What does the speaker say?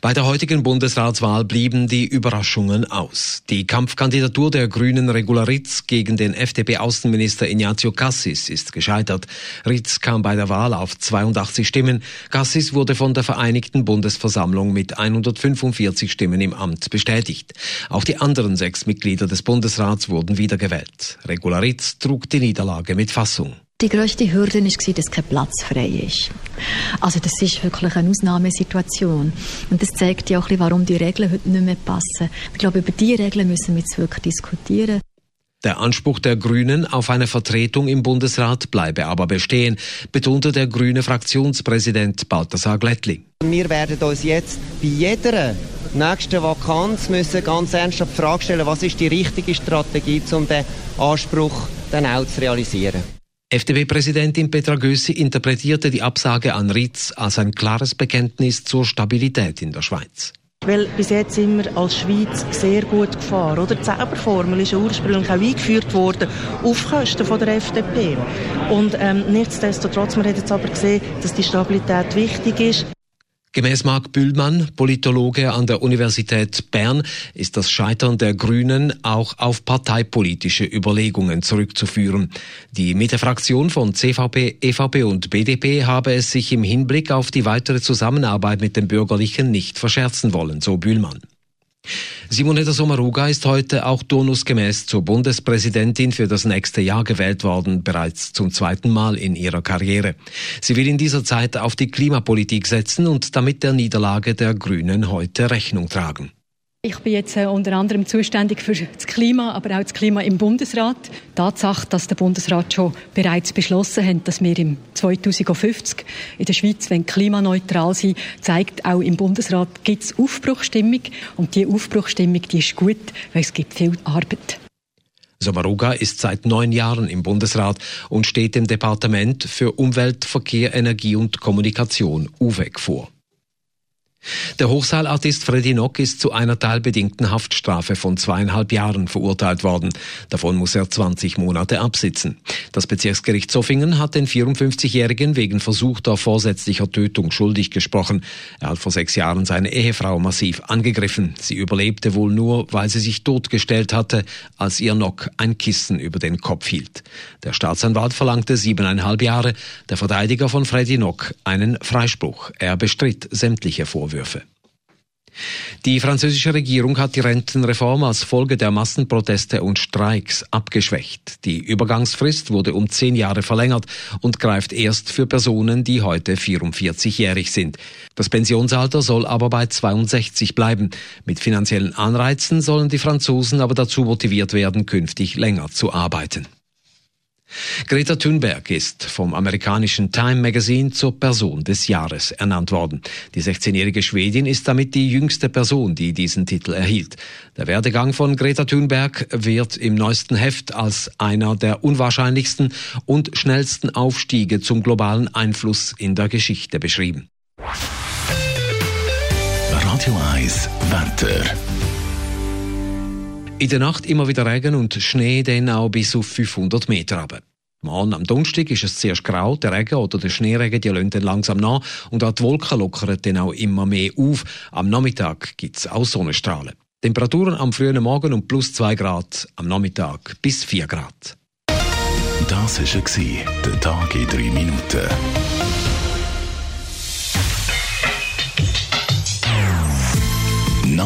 Bei der heutigen Bundesratswahl blieben die Überraschungen aus. Die Kampfkandidatur der Grünen Regula Ritz gegen den FDP-Außenminister Ignazio Cassis ist gescheitert. Ritz kam bei der Wahl auf 82 Stimmen. Cassis wurde von der Vereinigten Bundesversammlung mit 145 Stimmen im Amt bestätigt. Auch die anderen sechs Mitglieder des Bundesrats wurden wiedergewählt. Regula Ritz trug die Niederlage mit Fassung. Die grösste Hürde war, dass kein Platz frei ist. Also das ist wirklich eine Ausnahmesituation. Und das zeigt ja auch, warum die Regeln heute nicht mehr passen. Ich glaube, über diese Regeln müssen wir jetzt wirklich diskutieren. Der Anspruch der Grünen auf eine Vertretung im Bundesrat bleibe aber bestehen, betonte der grüne Fraktionspräsident Balthasar Glättli. Wir werden uns jetzt bei jeder nächsten Vakanz müssen ganz ernsthaft die Frage stellen, was ist die richtige Strategie, um den Anspruch dann auch zu realisieren. FDP-Präsidentin Petra Gössi interpretierte die Absage an Ritz als ein klares Bekenntnis zur Stabilität in der Schweiz. Weil bis jetzt sind wir als Schweiz sehr gut gefahren. Oder die Zauberformel ist ursprünglich auch eingeführt worden auf Kosten von der FDP. Und ähm, nichtsdestotrotz, man hat jetzt aber gesehen, dass die Stabilität wichtig ist. Gemäß Marc Bühlmann, Politologe an der Universität Bern, ist das Scheitern der Grünen auch auf parteipolitische Überlegungen zurückzuführen. Die Mitte-Fraktion von CVP, EVP und BDP habe es sich im Hinblick auf die weitere Zusammenarbeit mit den Bürgerlichen nicht verscherzen wollen, so Bühlmann. Simonetta Sommaruga ist heute auch turnusgemäß zur Bundespräsidentin für das nächste Jahr gewählt worden, bereits zum zweiten Mal in ihrer Karriere. Sie will in dieser Zeit auf die Klimapolitik setzen und damit der Niederlage der Grünen heute Rechnung tragen. Ich bin jetzt äh, unter anderem zuständig für das Klima, aber auch das Klima im Bundesrat. Die Tatsache, dass der Bundesrat schon bereits beschlossen hat, dass wir im 2050 in der Schweiz klimaneutral sein zeigt, auch im Bundesrat gibt es Aufbruchstimmung. Und diese Aufbruchstimmung die ist gut, weil es gibt viel Arbeit. Sommaruga ist seit neun Jahren im Bundesrat und steht dem Departement für Umwelt, Verkehr, Energie und Kommunikation UVEC vor. Der Hochseilartist Freddy Nock ist zu einer teilbedingten Haftstrafe von zweieinhalb Jahren verurteilt worden. Davon muss er 20 Monate absitzen. Das Bezirksgericht Zoffingen hat den 54-Jährigen wegen versuchter vorsätzlicher Tötung schuldig gesprochen. Er hat vor sechs Jahren seine Ehefrau massiv angegriffen. Sie überlebte wohl nur, weil sie sich totgestellt hatte, als ihr Nock ein Kissen über den Kopf hielt. Der Staatsanwalt verlangte siebeneinhalb Jahre, der Verteidiger von Freddy Nock einen Freispruch. Er bestritt sämtliche Vorwürfe. Vorwürfe. Die französische Regierung hat die Rentenreform als Folge der Massenproteste und Streiks abgeschwächt. Die Übergangsfrist wurde um zehn Jahre verlängert und greift erst für Personen, die heute 44-jährig sind. Das Pensionsalter soll aber bei 62 bleiben. Mit finanziellen Anreizen sollen die Franzosen aber dazu motiviert werden, künftig länger zu arbeiten. Greta Thunberg ist vom amerikanischen Time Magazine zur Person des Jahres ernannt worden. Die 16-jährige Schwedin ist damit die jüngste Person, die diesen Titel erhielt. Der Werdegang von Greta Thunberg wird im neuesten Heft als einer der unwahrscheinlichsten und schnellsten Aufstiege zum globalen Einfluss in der Geschichte beschrieben. Radio 1 Wetter. In der Nacht immer wieder Regen und Schnee, dann auch bis auf 500 Meter runter. Morgen am Donnerstag ist es zuerst grau, der Regen oder der Schneeregen, die dann langsam nach und auch die Wolken lockern dann auch immer mehr auf. Am Nachmittag gibt es auch Sonnenstrahlen. Temperaturen am frühen Morgen um plus 2 Grad, am Nachmittag bis 4 Grad. Das war der Tag in 3 Minuten.